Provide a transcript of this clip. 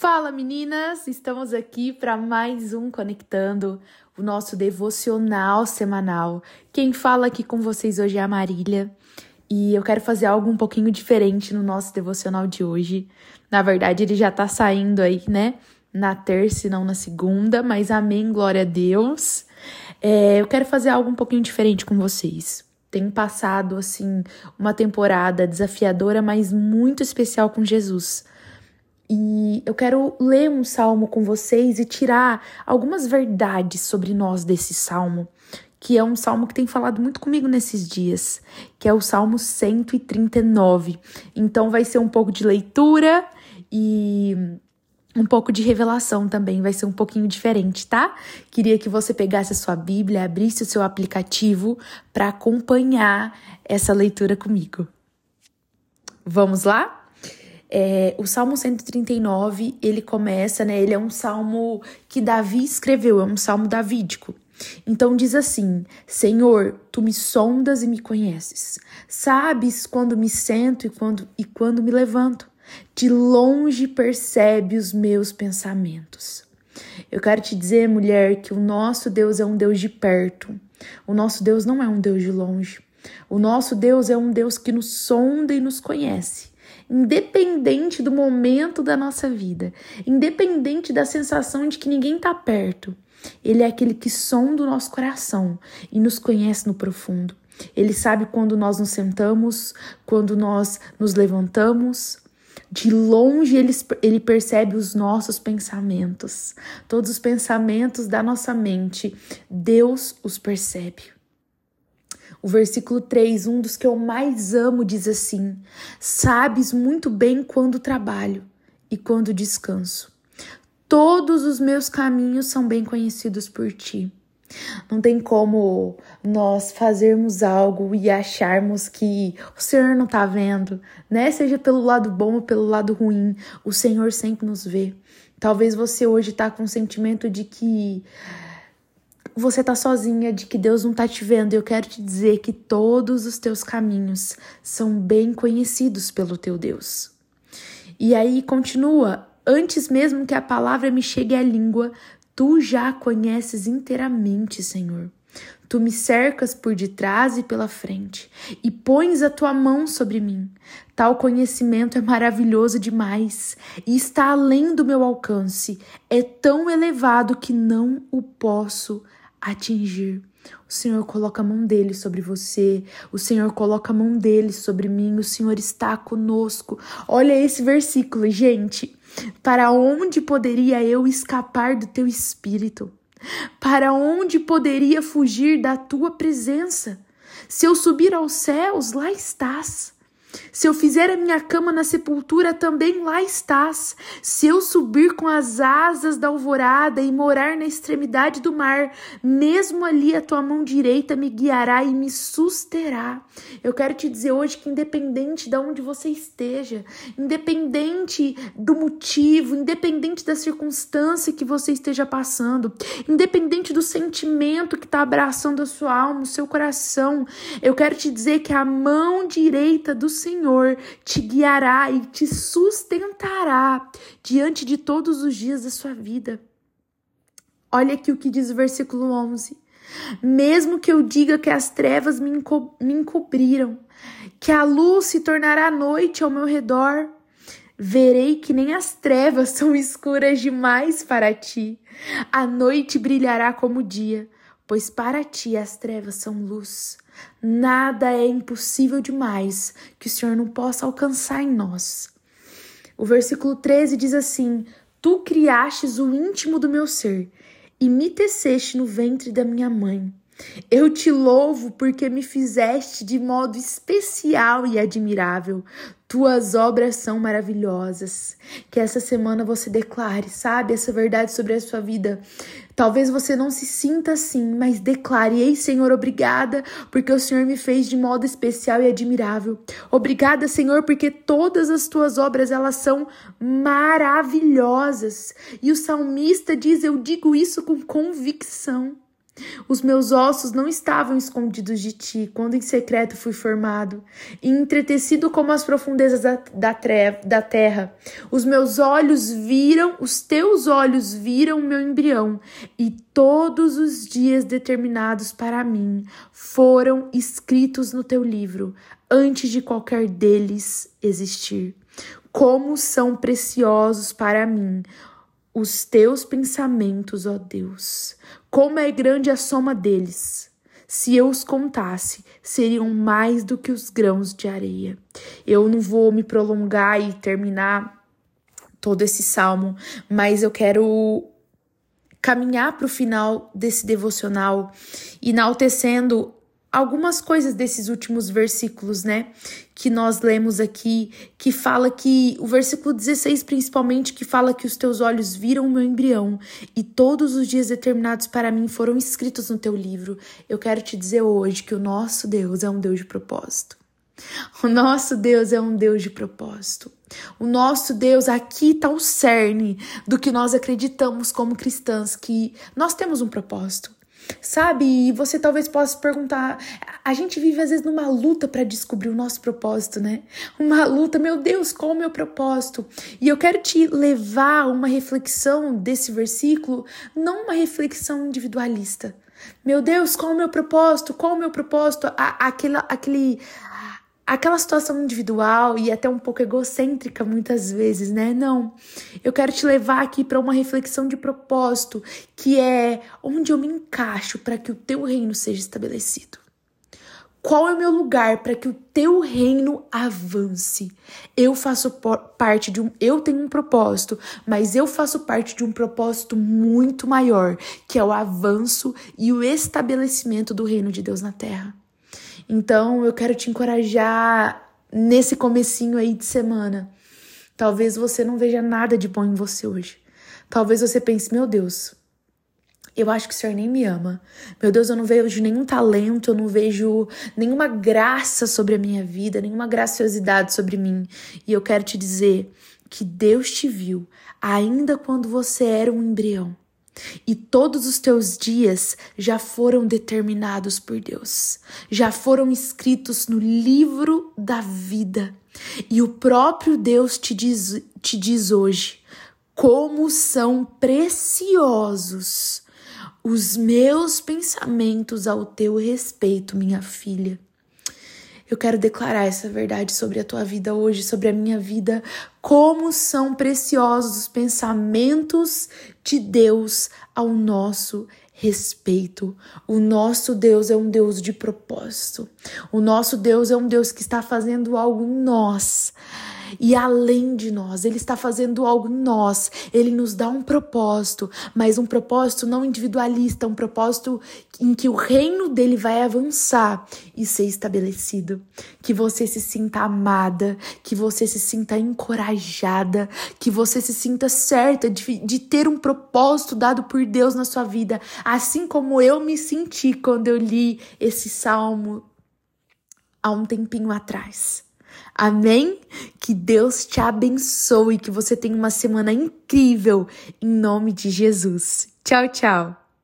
Fala meninas, estamos aqui para mais um Conectando, o nosso devocional semanal. Quem fala aqui com vocês hoje é a Marília e eu quero fazer algo um pouquinho diferente no nosso devocional de hoje. Na verdade, ele já tá saindo aí, né? Na terça e não na segunda, mas amém, glória a Deus. É, eu quero fazer algo um pouquinho diferente com vocês. Tem passado, assim, uma temporada desafiadora, mas muito especial com Jesus. E eu quero ler um salmo com vocês e tirar algumas verdades sobre nós desse salmo, que é um salmo que tem falado muito comigo nesses dias, que é o Salmo 139. Então vai ser um pouco de leitura e um pouco de revelação também, vai ser um pouquinho diferente, tá? Queria que você pegasse a sua Bíblia, abrisse o seu aplicativo para acompanhar essa leitura comigo. Vamos lá? É, o Salmo 139, ele começa, né? Ele é um salmo que Davi escreveu, é um salmo davídico. Então diz assim: Senhor, tu me sondas e me conheces. Sabes quando me sento e quando, e quando me levanto. De longe percebe os meus pensamentos. Eu quero te dizer, mulher, que o nosso Deus é um Deus de perto. O nosso Deus não é um Deus de longe. O nosso Deus é um Deus que nos sonda e nos conhece independente do momento da nossa vida, independente da sensação de que ninguém está perto. Ele é aquele que sonda o nosso coração e nos conhece no profundo. Ele sabe quando nós nos sentamos, quando nós nos levantamos. De longe ele, ele percebe os nossos pensamentos. Todos os pensamentos da nossa mente, Deus os percebe. O versículo 3, um dos que eu mais amo, diz assim: Sabes muito bem quando trabalho e quando descanso. Todos os meus caminhos são bem conhecidos por ti. Não tem como nós fazermos algo e acharmos que o Senhor não está vendo, né? Seja pelo lado bom ou pelo lado ruim, o Senhor sempre nos vê. Talvez você hoje está com o sentimento de que você tá sozinha, de que Deus não tá te vendo. Eu quero te dizer que todos os teus caminhos são bem conhecidos pelo teu Deus. E aí continua: antes mesmo que a palavra me chegue à língua, tu já conheces inteiramente, Senhor. Tu me cercas por detrás e pela frente, e pões a tua mão sobre mim. Tal conhecimento é maravilhoso demais e está além do meu alcance. É tão elevado que não o posso atingir. O Senhor coloca a mão dele sobre você, o Senhor coloca a mão dele sobre mim, o Senhor está conosco. Olha esse versículo, gente. Para onde poderia eu escapar do teu espírito? Para onde poderia fugir da tua presença? Se eu subir aos céus, lá estás. Se eu fizer a minha cama na sepultura, também lá estás. Se eu subir com as asas da alvorada e morar na extremidade do mar, mesmo ali a tua mão direita me guiará e me susterá. Eu quero te dizer hoje que, independente de onde você esteja, independente do motivo, independente da circunstância que você esteja passando, independente do sentimento que está abraçando a sua alma, o seu coração, eu quero te dizer que a mão direita do Senhor te guiará e te sustentará diante de todos os dias da sua vida. Olha aqui o que diz o versículo 11. Mesmo que eu diga que as trevas me, enco me encobriram, que a luz se tornará noite ao meu redor, verei que nem as trevas são escuras demais para ti. A noite brilhará como o dia, pois para ti as trevas são luz. Nada é impossível demais que o Senhor não possa alcançar em nós. O versículo 13 diz assim: Tu criastes o íntimo do meu ser e me teceste no ventre da minha mãe. Eu te louvo porque me fizeste de modo especial e admirável. Tuas obras são maravilhosas. Que essa semana você declare, sabe, essa verdade sobre a sua vida. Talvez você não se sinta assim, mas declare: Ei, Senhor, obrigada, porque o Senhor me fez de modo especial e admirável. Obrigada, Senhor, porque todas as tuas obras elas são maravilhosas. E o salmista diz: Eu digo isso com convicção. Os meus ossos não estavam escondidos de ti, quando em secreto fui formado, e entretecido como as profundezas da, da, treva, da terra. Os meus olhos viram, os teus olhos viram o meu embrião, e todos os dias determinados para mim foram escritos no teu livro, antes de qualquer deles existir. Como são preciosos para mim os teus pensamentos, ó Deus. Como é grande a soma deles. Se eu os contasse, seriam mais do que os grãos de areia. Eu não vou me prolongar e terminar todo esse salmo, mas eu quero caminhar para o final desse devocional, enaltecendo algumas coisas desses últimos versículos, né? Que nós lemos aqui, que fala que o versículo 16, principalmente, que fala que os teus olhos viram o meu embrião e todos os dias determinados para mim foram escritos no teu livro. Eu quero te dizer hoje que o nosso Deus é um Deus de propósito. O nosso Deus é um Deus de propósito. O nosso Deus, aqui está o cerne do que nós acreditamos como cristãs, que nós temos um propósito. Sabe? E você talvez possa perguntar: a gente vive às vezes numa luta para descobrir o nosso propósito, né? Uma luta, meu Deus, qual é o meu propósito? E eu quero te levar a uma reflexão desse versículo, não uma reflexão individualista. Meu Deus, qual é o meu propósito? Qual é o meu propósito? aquele, aquele, aquela situação individual e até um pouco egocêntrica muitas vezes, né? Não. Eu quero te levar aqui para uma reflexão de propósito, que é onde eu me encaixo para que o teu reino seja estabelecido. Qual é o meu lugar para que o teu reino avance? Eu faço parte de um. Eu tenho um propósito, mas eu faço parte de um propósito muito maior, que é o avanço e o estabelecimento do reino de Deus na terra. Então eu quero te encorajar nesse comecinho aí de semana. Talvez você não veja nada de bom em você hoje. Talvez você pense, meu Deus, eu acho que o Senhor nem me ama. Meu Deus, eu não vejo nenhum talento, eu não vejo nenhuma graça sobre a minha vida, nenhuma graciosidade sobre mim. E eu quero te dizer que Deus te viu ainda quando você era um embrião. E todos os teus dias já foram determinados por Deus, já foram escritos no livro da vida. E o próprio Deus te diz, te diz hoje como são preciosos os meus pensamentos ao teu respeito, minha filha. Eu quero declarar essa verdade sobre a tua vida hoje, sobre a minha vida. Como são preciosos os pensamentos de Deus ao nosso respeito. O nosso Deus é um Deus de propósito. O nosso Deus é um Deus que está fazendo algo em nós e além de nós. Ele está fazendo algo em nós. Ele nos dá um propósito, mas um propósito não individualista, um propósito em que o reino dele vai avançar e ser estabelecido. Que você se sinta amada, que você se sinta encorajada, que você se sinta certa de, de ter um propósito dado por Deus na sua vida, assim como eu me senti quando eu li esse salmo há um tempinho atrás. Amém? Que Deus te abençoe, que você tenha uma semana incrível em nome de Jesus. Tchau, tchau.